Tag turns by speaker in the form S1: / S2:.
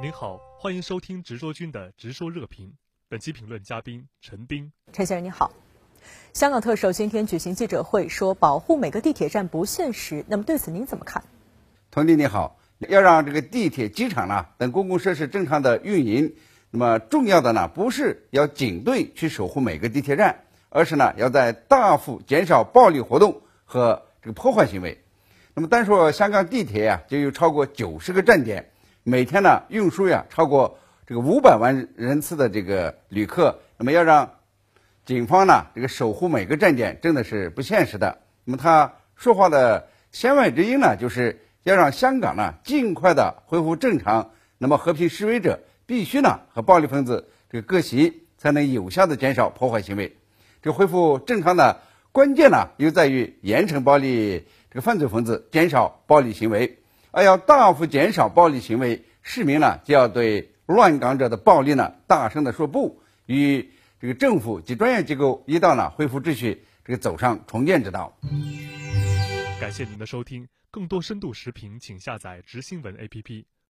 S1: 您好，欢迎收听直说君的直说热评。本期评论嘉宾陈斌，
S2: 陈先生你好。香港特首今天举行记者会，说保护每个地铁站不现实。那么对此您怎么看？
S3: 童弟你好，要让这个地铁、机场呢等公共设施正常的运营，那么重要的呢不是要警队去守护每个地铁站，而是呢要在大幅减少暴力活动和这个破坏行为。那么单说香港地铁啊，就有超过九十个站点。每天呢，运输呀超过这个五百万人次的这个旅客，那么要让警方呢这个守护每个站点，真的是不现实的。那么他说话的弦外之音呢，就是要让香港呢尽快的恢复正常。那么和平示威者必须呢和暴力分子这个割席，才能有效的减少破坏行为。这恢复正常的关键呢，又在于严惩暴力这个犯罪分子，减少暴力行为。而要大幅减少暴力行为，市民呢就要对乱港者的暴力呢大声的说不，与这个政府及专业机构一道呢恢复秩序，这个走上重建之道。
S1: 感谢您的收听，更多深度视频，请下载直新闻 APP。